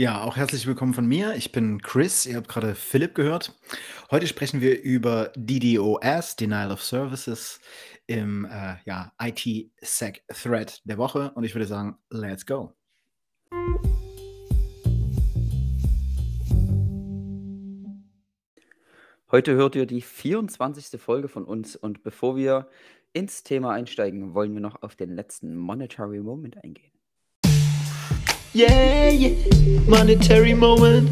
Ja, auch herzlich willkommen von mir. Ich bin Chris. Ihr habt gerade Philipp gehört. Heute sprechen wir über DDoS, Denial of Services, im äh, ja, IT-Sec-Thread der Woche. Und ich würde sagen, let's go. Heute hört ihr die 24. Folge von uns und bevor wir ins Thema einsteigen, wollen wir noch auf den letzten Monetary Moment eingehen. Yeah, yeah, monetary moment.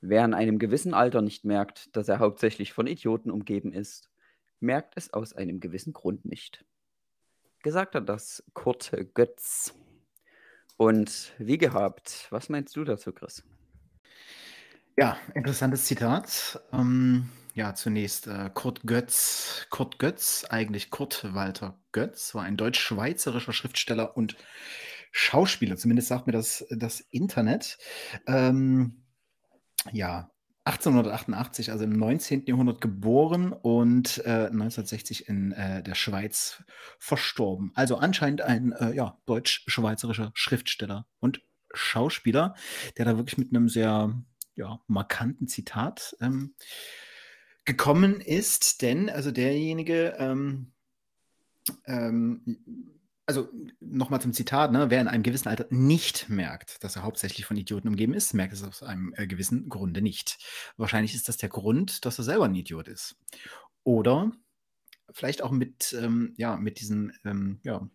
Wer in einem gewissen Alter nicht merkt, dass er hauptsächlich von Idioten umgeben ist, merkt es aus einem gewissen Grund nicht. Gesagt hat das Kurt Götz. Und wie gehabt, was meinst du dazu, Chris? Ja, interessantes Zitat. Ähm, ja, zunächst äh, Kurt Götz. Kurt Götz, eigentlich Kurt Walter Götz, war ein deutsch-schweizerischer Schriftsteller und Schauspieler. Zumindest sagt mir das das Internet. Ähm, ja, 1888, also im 19. Jahrhundert geboren und äh, 1960 in äh, der Schweiz verstorben. Also anscheinend ein äh, ja, deutsch-schweizerischer Schriftsteller und Schauspieler, der da wirklich mit einem sehr ja, markanten Zitat ähm, gekommen ist. Denn also derjenige, ähm, ähm, also nochmal zum Zitat, ne? wer in einem gewissen Alter nicht merkt, dass er hauptsächlich von Idioten umgeben ist, merkt es aus einem äh, gewissen Grunde nicht. Wahrscheinlich ist das der Grund, dass er selber ein Idiot ist. Oder vielleicht auch mit, ähm, ja, mit diesem ähm, ja,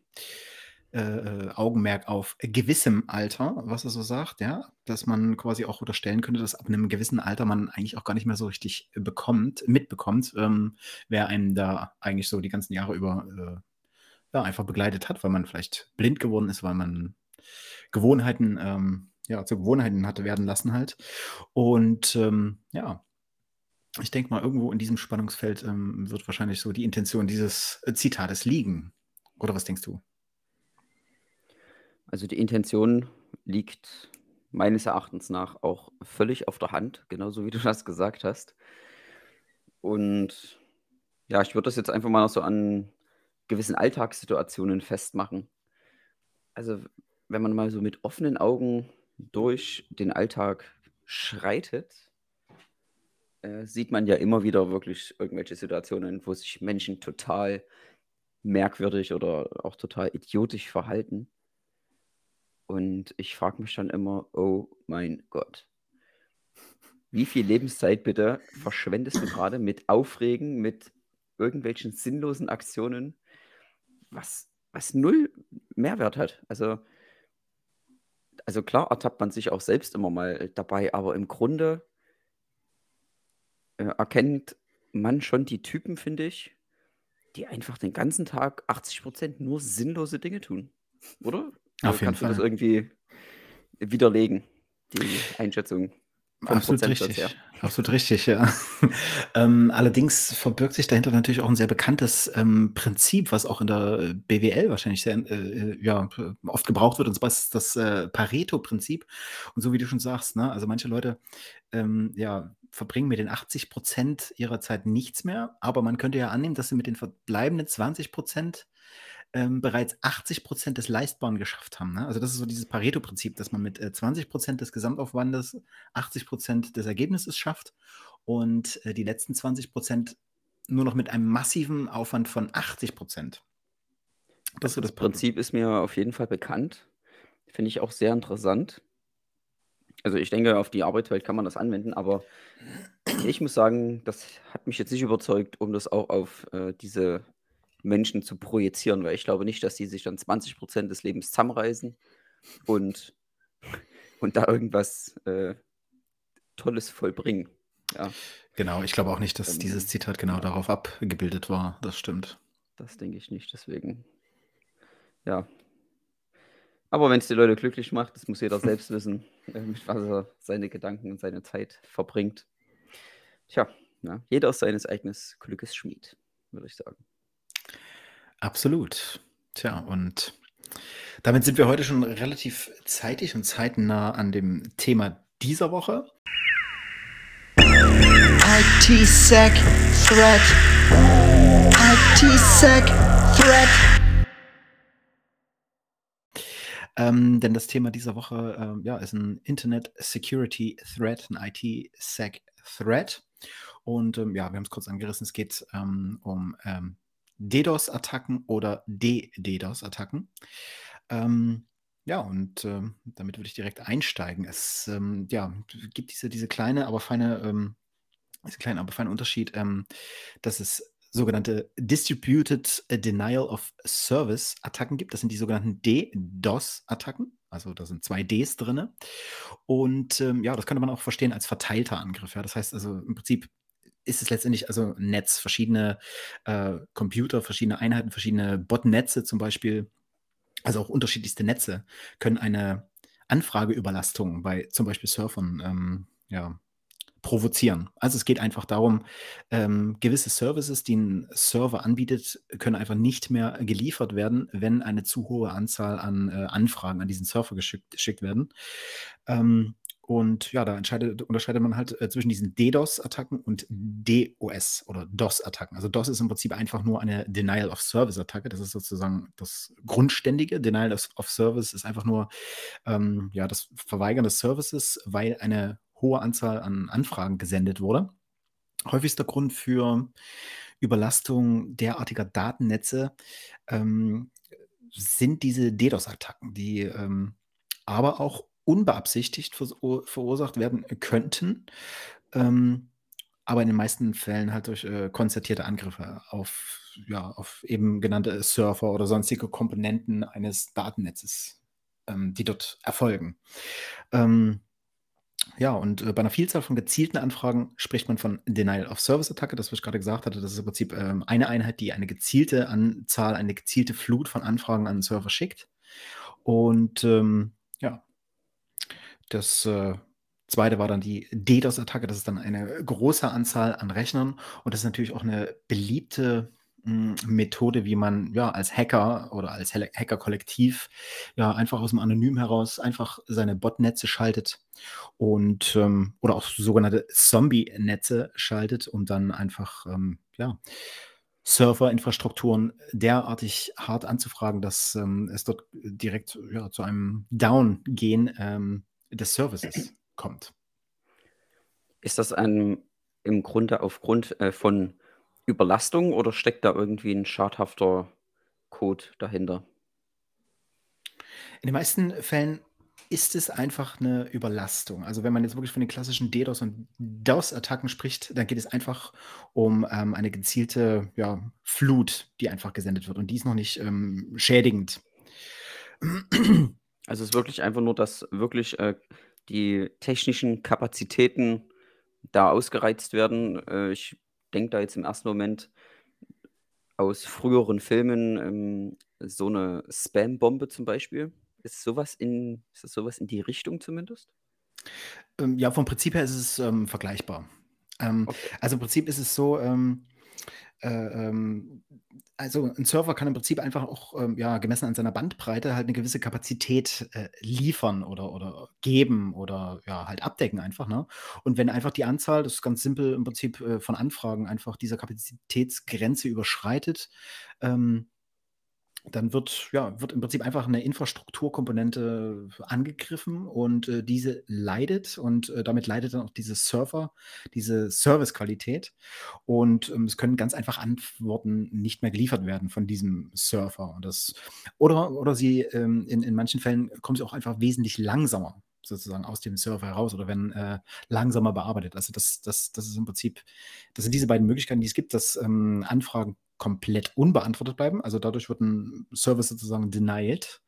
äh, äh, Augenmerk auf gewissem Alter, was er so sagt, ja, dass man quasi auch unterstellen könnte, dass ab einem gewissen Alter man eigentlich auch gar nicht mehr so richtig bekommt, mitbekommt, ähm, wer einen da eigentlich so die ganzen Jahre über äh, ja, einfach begleitet hat, weil man vielleicht blind geworden ist, weil man Gewohnheiten, ähm, ja, zu Gewohnheiten hatte werden lassen halt. Und ähm, ja, ich denke mal, irgendwo in diesem Spannungsfeld ähm, wird wahrscheinlich so die Intention dieses äh, Zitates liegen. Oder was denkst du? Also die Intention liegt meines Erachtens nach auch völlig auf der Hand, genauso wie du das gesagt hast. Und ja, ich würde das jetzt einfach mal noch so an gewissen Alltagssituationen festmachen. Also, wenn man mal so mit offenen Augen durch den Alltag schreitet, äh, sieht man ja immer wieder wirklich irgendwelche Situationen, wo sich Menschen total merkwürdig oder auch total idiotisch verhalten. Und ich frage mich dann immer, oh mein Gott, wie viel Lebenszeit bitte verschwendest du gerade mit Aufregen, mit irgendwelchen sinnlosen Aktionen, was, was null Mehrwert hat. Also, also klar ertappt man sich auch selbst immer mal dabei, aber im Grunde äh, erkennt man schon die Typen, finde ich, die einfach den ganzen Tag 80% nur sinnlose Dinge tun. Oder? Auf jeden Kannst Fall. du das irgendwie widerlegen, die Einschätzung? Absolut richtig. her? Absolut richtig, ja. ähm, allerdings verbirgt sich dahinter natürlich auch ein sehr bekanntes ähm, Prinzip, was auch in der äh, BWL wahrscheinlich sehr äh, ja, oft gebraucht wird, und zwar ist das äh, Pareto-Prinzip. Und so wie du schon sagst, ne, also manche Leute ähm, ja, verbringen mit den 80 Prozent ihrer Zeit nichts mehr, aber man könnte ja annehmen, dass sie mit den verbleibenden 20 Prozent ähm, bereits 80 Prozent des Leistbaren geschafft haben. Ne? Also das ist so dieses Pareto-Prinzip, dass man mit äh, 20 Prozent des Gesamtaufwandes 80 Prozent des Ergebnisses schafft und äh, die letzten 20 Prozent nur noch mit einem massiven Aufwand von 80 Prozent. Das ist so das. Prinzip ist mir auf jeden Fall bekannt. Finde ich auch sehr interessant. Also ich denke, auf die Arbeitswelt kann man das anwenden, aber ich muss sagen, das hat mich jetzt nicht überzeugt, um das auch auf äh, diese Menschen zu projizieren, weil ich glaube nicht, dass die sich dann 20 Prozent des Lebens zusammenreißen und, und da irgendwas äh, Tolles vollbringen. Ja. Genau, ich glaube auch nicht, dass Ähm, dieses Zitat genau ja. darauf abgebildet war. Das stimmt. Das denke ich nicht, deswegen. Ja. Aber wenn es die Leute glücklich macht, das muss jeder selbst wissen, äh, mit was er seine Gedanken und seine Zeit verbringt. Tja, ja, jeder ist seines eigenen Glückes Schmied, würde ich sagen. Absolut. Tja, und damit sind wir heute schon relativ zeitig und zeitnah an dem Thema dieser Woche. ITSec threat. ITSec threat. Ähm, denn das Thema dieser Woche ähm, ja, ist ein Internet Security Threat, ein IT-Sec Threat. Und ähm, ja, wir haben es kurz angerissen, es geht ähm, um ähm, DDoS-Attacken oder De-DDoS-Attacken. Ähm, ja, und ähm, damit würde ich direkt einsteigen. Es ähm, ja, gibt diese, diese kleine, aber feine, ähm, diese kleine, aber feine Unterschied, ähm, dass es sogenannte Distributed Denial of Service Attacken gibt. Das sind die sogenannten DDoS-Attacken. Also da sind zwei Ds drin. Und ähm, ja, das könnte man auch verstehen als verteilter Angriff. Ja? Das heißt also im Prinzip ist es letztendlich also ein Netz, verschiedene äh, Computer, verschiedene Einheiten, verschiedene Botnetze zum Beispiel, also auch unterschiedlichste Netze, können eine Anfrageüberlastung bei zum Beispiel Surfern ähm, ja, provozieren. Also es geht einfach darum, ähm, gewisse Services, die ein Server anbietet, können einfach nicht mehr geliefert werden, wenn eine zu hohe Anzahl an äh, Anfragen an diesen Server geschickt, geschickt werden. Ähm, und ja, da unterscheidet man halt äh, zwischen diesen DDoS-Attacken und DOS oder DOS-Attacken. Also DOS ist im Prinzip einfach nur eine Denial of Service-Attacke. Das ist sozusagen das Grundständige. Denial of, of Service ist einfach nur ähm, ja, das Verweigern des Services, weil eine hohe Anzahl an Anfragen gesendet wurde. Häufigster Grund für Überlastung derartiger Datennetze ähm, sind diese DDoS-Attacken, die ähm, aber auch unbeabsichtigt verur verursacht werden könnten, ähm, aber in den meisten Fällen halt durch äh, konzertierte Angriffe auf, ja, auf eben genannte Server oder sonstige Komponenten eines Datennetzes, ähm, die dort erfolgen. Ähm, ja, und äh, bei einer Vielzahl von gezielten Anfragen spricht man von Denial of Service Attacke, das was ich gerade gesagt hatte. Das ist im Prinzip ähm, eine Einheit, die eine gezielte Anzahl, eine gezielte Flut von Anfragen an den Server schickt. Und ähm, ja, das äh, zweite war dann die DDoS-Attacke. Das ist dann eine große Anzahl an Rechnern. Und das ist natürlich auch eine beliebte mh, Methode, wie man ja als Hacker oder als Hack- Hacker-Kollektiv ja einfach aus dem Anonym heraus einfach seine Botnetze schaltet und ähm, oder auch sogenannte Zombie-Netze schaltet, um dann einfach ähm, ja Serverinfrastrukturen derartig hart anzufragen, dass ähm, es dort direkt ja, zu einem Down-Gehen ähm, des Services kommt. Ist das ein, im Grunde aufgrund äh, von Überlastung oder steckt da irgendwie ein schadhafter Code dahinter? In den meisten Fällen ist es einfach eine Überlastung. Also wenn man jetzt wirklich von den klassischen DDoS und DOS-Attacken spricht, dann geht es einfach um ähm, eine gezielte ja, Flut, die einfach gesendet wird. Und die ist noch nicht ähm, schädigend. Also es ist wirklich einfach nur, dass wirklich äh, die technischen Kapazitäten da ausgereizt werden. Äh, ich denke da jetzt im ersten Moment aus früheren Filmen ähm, so eine Spam-Bombe zum Beispiel. Ist sowas in, ist das sowas in die Richtung zumindest? Ähm, ja, vom Prinzip her ist es ähm, vergleichbar. Ähm, Okay. also im Prinzip ist es so, ähm, äh, ähm, also ein Server kann im Prinzip einfach auch, ähm, ja, gemessen an seiner Bandbreite halt eine gewisse Kapazität äh, liefern oder, oder geben oder ja, halt abdecken einfach. Ne? Und wenn einfach die Anzahl, das ist ganz simpel im Prinzip äh, von Anfragen, einfach dieser Kapazitätsgrenze überschreitet, ähm, dann wird, ja, wird im Prinzip einfach eine Infrastrukturkomponente angegriffen und äh, diese leidet und äh, damit leidet dann auch diese Server, diese Servicequalität und ähm, es können ganz einfach Antworten nicht mehr geliefert werden von diesem Server. Das, oder, oder sie ähm, in, in manchen Fällen kommen sie auch einfach wesentlich langsamer sozusagen aus dem Server heraus oder werden äh, langsamer bearbeitet. Also das, das, das ist im Prinzip, das sind diese beiden Möglichkeiten, die es gibt, dass ähm, Anfragen komplett unbeantwortet bleiben. Also dadurch wird ein Service sozusagen denied.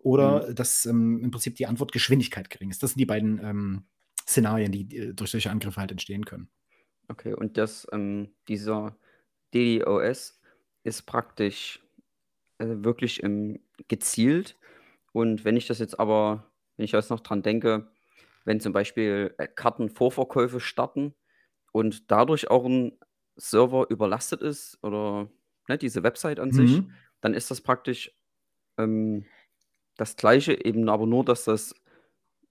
Oder dass ähm, im Prinzip die Antwortgeschwindigkeit gering ist. Das sind die beiden ähm, Szenarien, die äh, durch solche Angriffe halt entstehen können. Okay, und das, ähm, dieser DDoS ist praktisch äh, wirklich ähm, gezielt. Und wenn ich das jetzt aber, wenn ich jetzt noch dran denke, wenn zum Beispiel äh, Kartenvorverkäufe starten und dadurch auch ein Server überlastet ist oder ne, diese Website an sich, Mhm. dann ist das praktisch ähm, das Gleiche, eben aber nur, dass das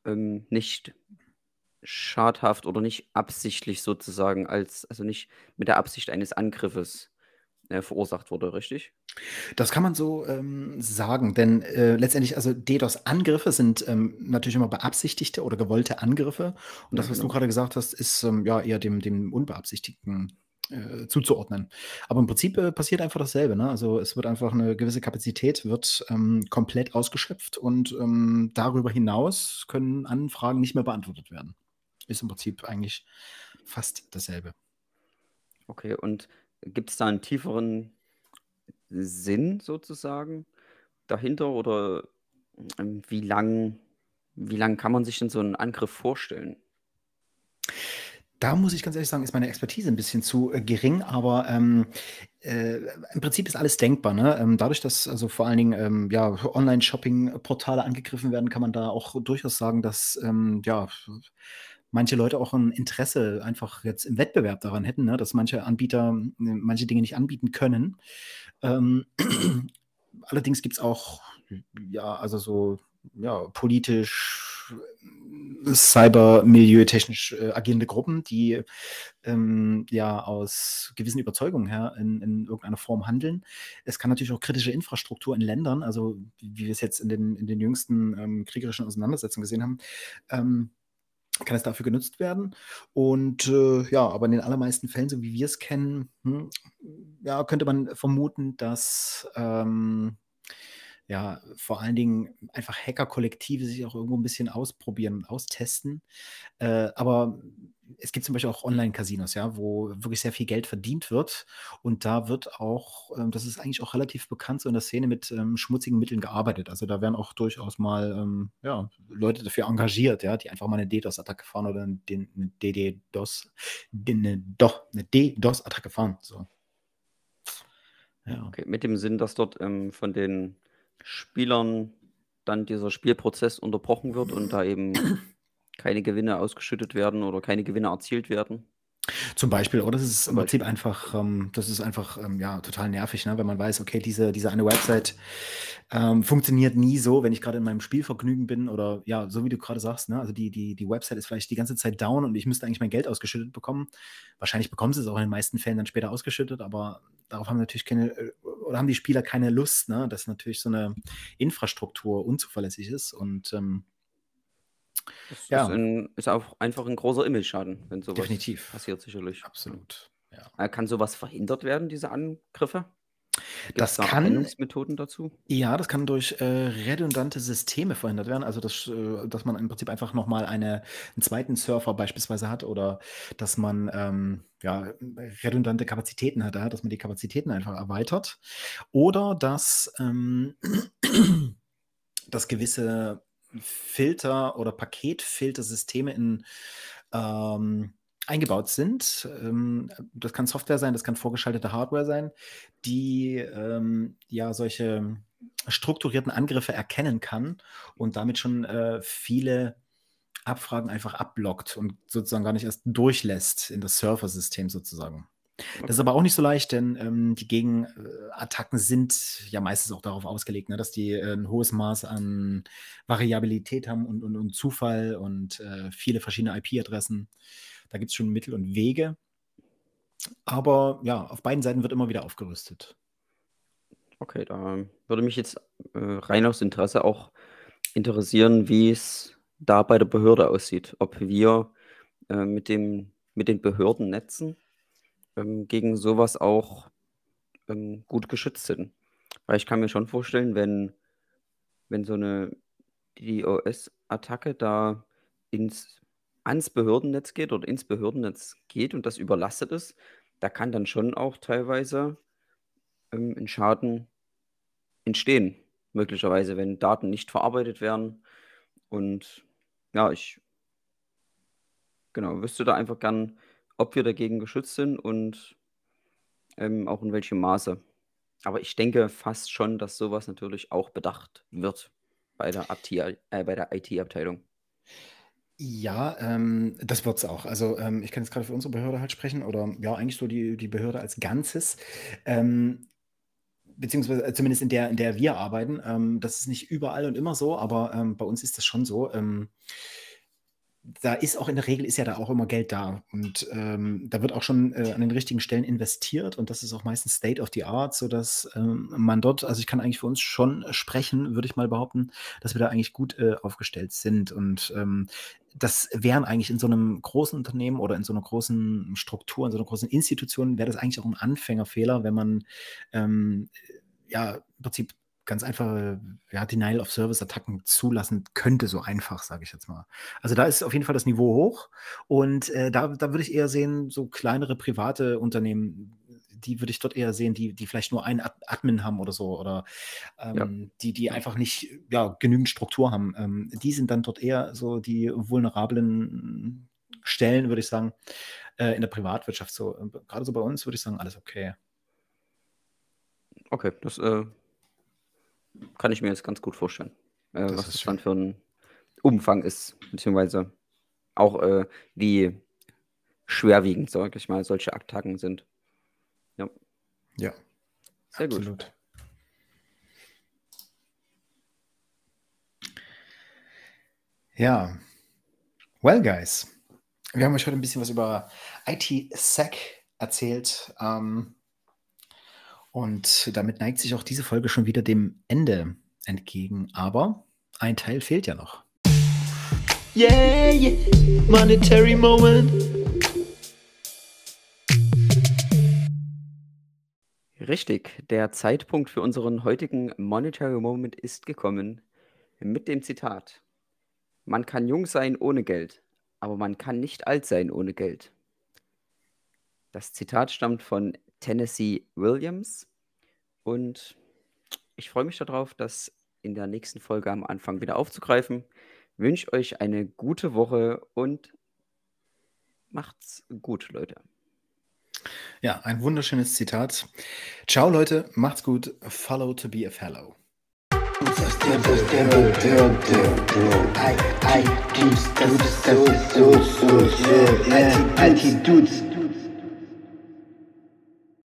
ähm, nicht schadhaft oder nicht absichtlich sozusagen als, also nicht mit der Absicht eines Angriffes äh, verursacht wurde, richtig? Das kann man so ähm, sagen, denn äh, letztendlich, also DDoS-Angriffe sind ähm, natürlich immer beabsichtigte oder gewollte Angriffe. Und Ja, das, was du genau. gerade gesagt hast, ist ähm, ja eher dem, dem unbeabsichtigten äh, zuzuordnen. Aber im Prinzip äh, passiert einfach dasselbe. Ne? Also es wird einfach eine gewisse Kapazität wird ähm, komplett ausgeschöpft und ähm, darüber hinaus können Anfragen nicht mehr beantwortet werden. Ist im Prinzip eigentlich fast dasselbe. Okay, und gibt es da einen tieferen Sinn sozusagen dahinter oder ähm, wie lang, wie lang kann man sich denn so einen Angriff vorstellen? Da muss ich ganz ehrlich sagen, ist meine Expertise ein bisschen zu äh, gering, aber ähm, äh, im Prinzip ist alles denkbar. Ne? Ähm, dadurch, dass also vor allen Dingen ähm, ja, Online-Shopping-Portale angegriffen werden, kann man da auch durchaus sagen, dass ähm, ja, manche Leute auch ein Interesse einfach jetzt im Wettbewerb daran hätten, ne? dass manche Anbieter äh, manche Dinge nicht anbieten können. Ähm, allerdings gibt es auch, ja, also so ja, politisch, cyber-milieu-technisch äh, agierende Gruppen, die ähm, ja aus gewissen Überzeugungen her in, in irgendeiner Form handeln. Es kann natürlich auch kritische Infrastruktur in Ländern, also wie wir es jetzt in den, in den jüngsten ähm, kriegerischen Auseinandersetzungen gesehen haben, ähm, kann es dafür genutzt werden. Und äh, ja, aber in den allermeisten Fällen, so wie wir es kennen, hm, ja, könnte man vermuten, dass ähm, ja, vor allen Dingen einfach Hacker-Kollektive sich auch irgendwo ein bisschen ausprobieren und austesten. Äh, aber es gibt zum Beispiel auch Online-Casinos, ja, wo wirklich sehr viel Geld verdient wird. Und da wird auch, ähm, das ist eigentlich auch relativ bekannt, so in der Szene mit ähm, schmutzigen Mitteln gearbeitet. Also da werden auch durchaus mal ähm, ja, Leute dafür engagiert, ja, die einfach mal eine DDoS-Attacke fahren oder eine DDoS, eine DDoS-Attacke fahren. So. Ja. Okay, mit dem Sinn, dass dort ähm, von den Spielern dann dieser Spielprozess unterbrochen wird und da eben keine Gewinne ausgeschüttet werden oder keine Gewinne erzielt werden. Zum Beispiel, oder? Das ist im Prinzip einfach, ähm, das ist einfach ähm, ja, total nervig, ne? wenn man weiß, okay, diese, diese eine Website ähm, funktioniert nie so, wenn ich gerade in meinem Spielvergnügen bin oder ja, so wie du gerade sagst, ne? also die, die, die Website ist vielleicht die ganze Zeit down und ich müsste eigentlich mein Geld ausgeschüttet bekommen. Wahrscheinlich bekommen sie es auch in den meisten Fällen dann später ausgeschüttet, aber darauf haben natürlich keine, äh, oder haben die Spieler keine Lust, ne? dass natürlich so eine Infrastruktur unzuverlässig ist und ähm, Das Ja. ist, ein, ist auch einfach ein großer Image-Schaden, wenn sowas Definitiv. passiert, sicherlich. absolut. Ja. Äh, Kann sowas verhindert werden, diese Angriffe? Gibt Das da kann- Erkennungsmethoden dazu? Ja, das kann durch äh, redundante Systeme verhindert werden. Also, das, äh, dass man im Prinzip einfach nochmal eine, einen zweiten Surfer beispielsweise hat oder dass man ähm, ja, redundante Kapazitäten hat, ja, dass man die Kapazitäten einfach erweitert. Oder dass, ähm, dass gewisse Filter oder Paketfiltersysteme in ähm, eingebaut sind. Ähm, das kann Software sein, das kann vorgeschaltete Hardware sein, die ähm, ja solche strukturierten Angriffe erkennen kann und damit schon äh, viele Abfragen einfach abblockt und sozusagen gar nicht erst durchlässt in das Surfer-System sozusagen. Das ist aber auch nicht so leicht, denn ähm, die Gegenattacken sind ja meistens auch darauf ausgelegt, ne, dass die äh, ein hohes Maß an Variabilität haben und, und, und Zufall und äh, viele verschiedene IP-Adressen. Da gibt es schon Mittel und Wege. Aber ja, auf beiden Seiten wird immer wieder aufgerüstet. Okay, da würde mich jetzt äh, rein aus Interesse auch interessieren, wie es da bei der Behörde aussieht. Ob wir äh, mit, dem, mit den Behördennetzen ähm, gegen sowas auch ähm, gut geschützt sind. Weil ich kann mir schon vorstellen, wenn, wenn so eine DDoS-Attacke da ins, ans Behördennetz geht oder ins Behördennetz geht und das überlastet ist, da kann dann schon auch teilweise ähm, ein Schaden entstehen, möglicherweise, wenn Daten nicht verarbeitet werden. Und ja, ich genau, wüsste da einfach gern, ob wir dagegen geschützt sind und ähm, auch in welchem Maße. Aber ich denke fast schon, dass sowas natürlich auch bedacht wird bei der, äh, bei der IT-Abteilung. Ja, ähm, das wird es auch. Also ähm, ich kann jetzt gerade für unsere Behörde halt sprechen oder ja, eigentlich so die, die Behörde als Ganzes. Ähm, beziehungsweise äh, zumindest in der, in der wir arbeiten. Ähm, das ist nicht überall und immer so, aber ähm, bei uns ist das schon so. Ähm, da ist auch in der Regel ist ja da auch immer Geld da und ähm, da wird auch schon äh, an den richtigen Stellen investiert und das ist auch meistens State of the Art, sodass ähm, man dort, also ich kann eigentlich für uns schon sprechen, würde ich mal behaupten, dass wir da eigentlich gut äh, aufgestellt sind und ähm, das wären eigentlich in so einem großen Unternehmen oder in so einer großen Struktur, in so einer großen Institution, wäre das eigentlich auch ein Anfängerfehler, wenn man ähm, ja im Prinzip ganz einfache ja, Denial-of-Service-Attacken zulassen könnte, so einfach, sage ich jetzt mal. Also da ist auf jeden Fall das Niveau hoch und äh, da, da würde ich eher sehen, so kleinere private Unternehmen, die würde ich dort eher sehen, die, die vielleicht nur einen Admin haben oder so oder ähm, ja. die, die einfach nicht ja, genügend Struktur haben. Ähm, die sind dann dort eher so die vulnerablen Stellen, würde ich sagen, äh, in der Privatwirtschaft. So, äh, gerade so bei uns würde ich sagen, alles okay. Okay, das äh, kann ich mir jetzt ganz gut vorstellen, äh, Das was das dann für ein Umfang ist, beziehungsweise auch äh, wie schwerwiegend, sage ich mal, solche Attacken sind. Ja, Ja, sehr gut. absolut. Ja, well, guys, wir haben euch heute ein bisschen was über IT-Sec erzählt. Ähm, und damit neigt sich auch diese Folge schon wieder dem Ende entgegen. Aber ein Teil fehlt ja noch. Yeah, yeah. monetary moment. Richtig, der Zeitpunkt für unseren heutigen Monetary Moment ist gekommen mit dem Zitat. Man kann jung sein ohne Geld, aber man kann nicht alt sein ohne Geld. Das Zitat stammt von Tennessee Williams. Und ich freue mich darauf, das in der nächsten Folge am Anfang wieder aufzugreifen. Wünsche euch eine gute Woche und macht's gut, Leute. Ja, ein wunderschönes Zitat. Ciao, Leute, macht's gut. Follow to be a fellow. IT dudes,